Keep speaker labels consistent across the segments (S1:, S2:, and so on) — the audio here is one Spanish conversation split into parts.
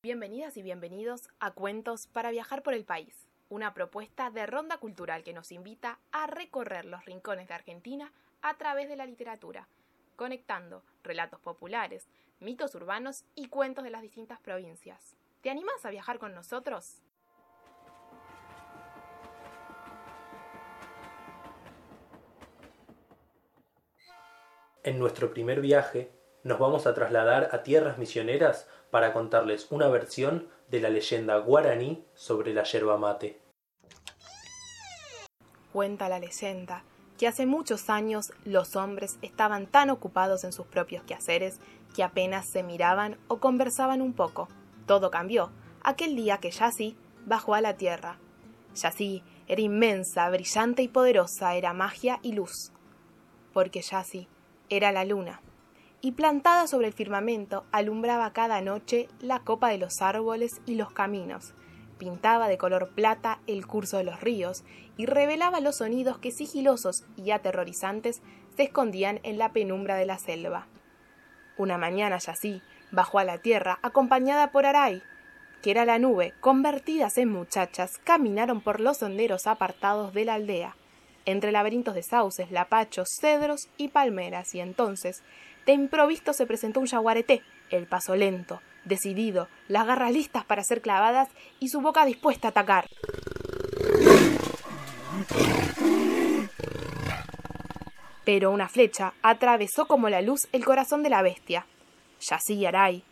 S1: Bienvenidas y bienvenidos a Cuentos para viajar por el país, una propuesta de ronda cultural que nos invita a recorrer los rincones de Argentina a través de la literatura, conectando relatos populares, mitos urbanos y cuentos de las distintas provincias. ¿Te animas a viajar con nosotros?
S2: En nuestro primer viaje nos vamos a trasladar a tierras misioneras para contarles una versión de la leyenda guaraní sobre la yerba mate.
S1: Cuenta la leyenda que hace muchos años los hombres estaban tan ocupados en sus propios quehaceres que apenas se miraban o conversaban un poco. Todo cambió aquel día que Yassi bajó a la tierra. Yassi era inmensa, brillante y poderosa, era magia y luz. Porque Yassi era la luna y plantada sobre el firmamento alumbraba cada noche la copa de los árboles y los caminos, pintaba de color plata el curso de los ríos y revelaba los sonidos que sigilosos y aterrorizantes se escondían en la penumbra de la selva. Una mañana Yasí bajó a la tierra acompañada por Aray, que era la nube, convertidas en muchachas, caminaron por los senderos apartados de la aldea, entre laberintos de sauces, lapachos, cedros y palmeras, y entonces de improviso se presentó un yaguareté, el paso lento, decidido, las garras listas para ser clavadas y su boca dispuesta a atacar. Pero una flecha atravesó como la luz el corazón de la bestia. Yassi y Aray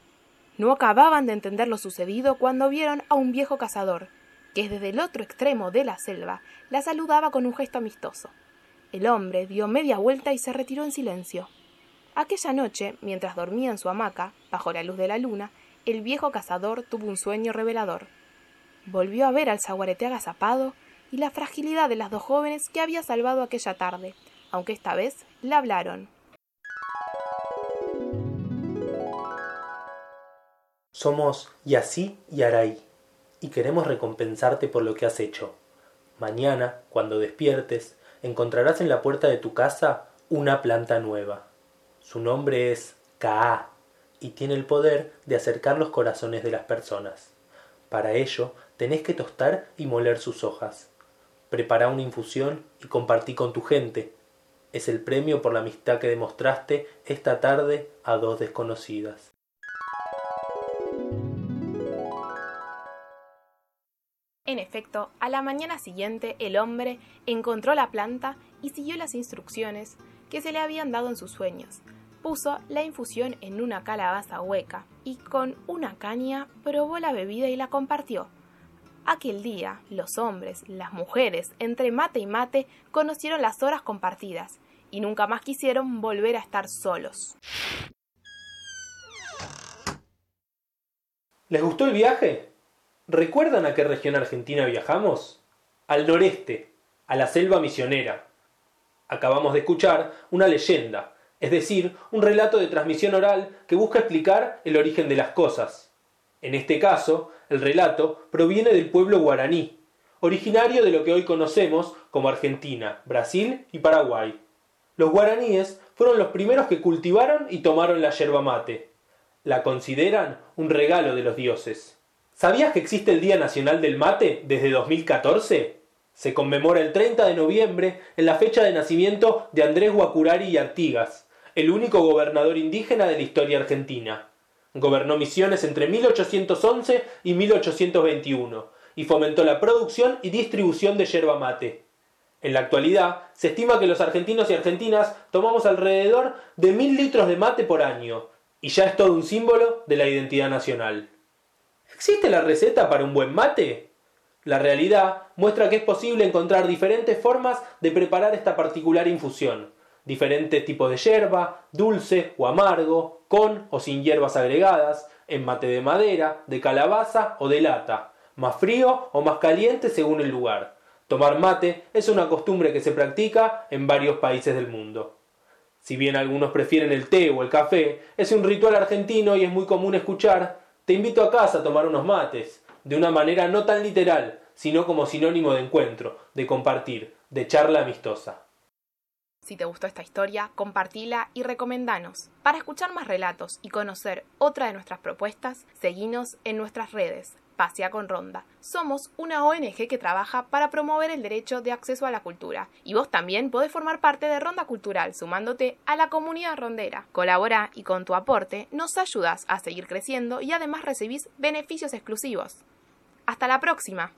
S1: no acababan de entender lo sucedido cuando vieron a un viejo cazador, que desde el otro extremo de la selva la saludaba con un gesto amistoso. El hombre dio media vuelta y se retiró en silencio. Aquella noche, mientras dormía en su hamaca, bajo la luz de la luna, el viejo cazador tuvo un sueño revelador. Volvió a ver al zaguarete agazapado y la fragilidad de las dos jóvenes que había salvado aquella tarde, aunque esta vez le hablaron.
S2: Somos Yasí y Aray, y queremos recompensarte por lo que has hecho. Mañana, cuando despiertes, encontrarás en la puerta de tu casa una planta nueva. Su nombre es Kaa y tiene el poder de acercar los corazones de las personas. Para ello, tenés que tostar y moler sus hojas. Prepara una infusión y compartí con tu gente. Es el premio por la amistad que demostraste esta tarde a dos desconocidas.
S1: En efecto, a la mañana siguiente el hombre encontró la planta y siguió las instrucciones que se le habían dado en sus sueños, puso la infusión en una calabaza hueca y con una caña probó la bebida y la compartió. Aquel día, los hombres, las mujeres, entre mate y mate, conocieron las horas compartidas y nunca más quisieron volver a estar solos.
S2: ¿Les gustó el viaje? ¿Recuerdan a qué región argentina viajamos? Al noreste, a la selva misionera. Acabamos de escuchar una leyenda, es decir, un relato de transmisión oral que busca explicar el origen de las cosas. En este caso, el relato proviene del pueblo guaraní, originario de lo que hoy conocemos como Argentina, Brasil y Paraguay. Los guaraníes fueron los primeros que cultivaron y tomaron la yerba mate. La consideran un regalo de los dioses. ¿Sabías que existe el Día Nacional del Mate desde 2014? Se conmemora el 30 de noviembre en la fecha de nacimiento de Andrés Guacurari y Artigas, el único gobernador indígena de la historia argentina. Gobernó Misiones entre 1811 y 1821 y fomentó la producción y distribución de yerba mate. En la actualidad, se estima que los argentinos y argentinas tomamos alrededor de mil litros de mate por año, y ya es todo un símbolo de la identidad nacional. ¿Existe la receta para un buen mate? La realidad muestra que es posible encontrar diferentes formas de preparar esta particular infusión, diferentes tipos de yerba, dulce o amargo, con o sin hierbas agregadas, en mate de madera, de calabaza o de lata, más frío o más caliente según el lugar. Tomar mate es una costumbre que se practica en varios países del mundo. Si bien algunos prefieren el té o el café, es un ritual argentino y es muy común escuchar te invito a casa a tomar unos mates, de una manera no tan literal, sino como sinónimo de encuentro, de compartir, de charla amistosa.
S1: Si te gustó esta historia, compartila y recomendanos. Para escuchar más relatos y conocer otra de nuestras propuestas, seguinos en nuestras redes. Pasea con Ronda. Somos una ONG que trabaja para promover el derecho de acceso a la cultura. Y vos también podés formar parte de Ronda Cultural sumándote a la comunidad rondera. Colabora y con tu aporte nos ayudas a seguir creciendo y además recibís beneficios exclusivos. Hasta la próxima.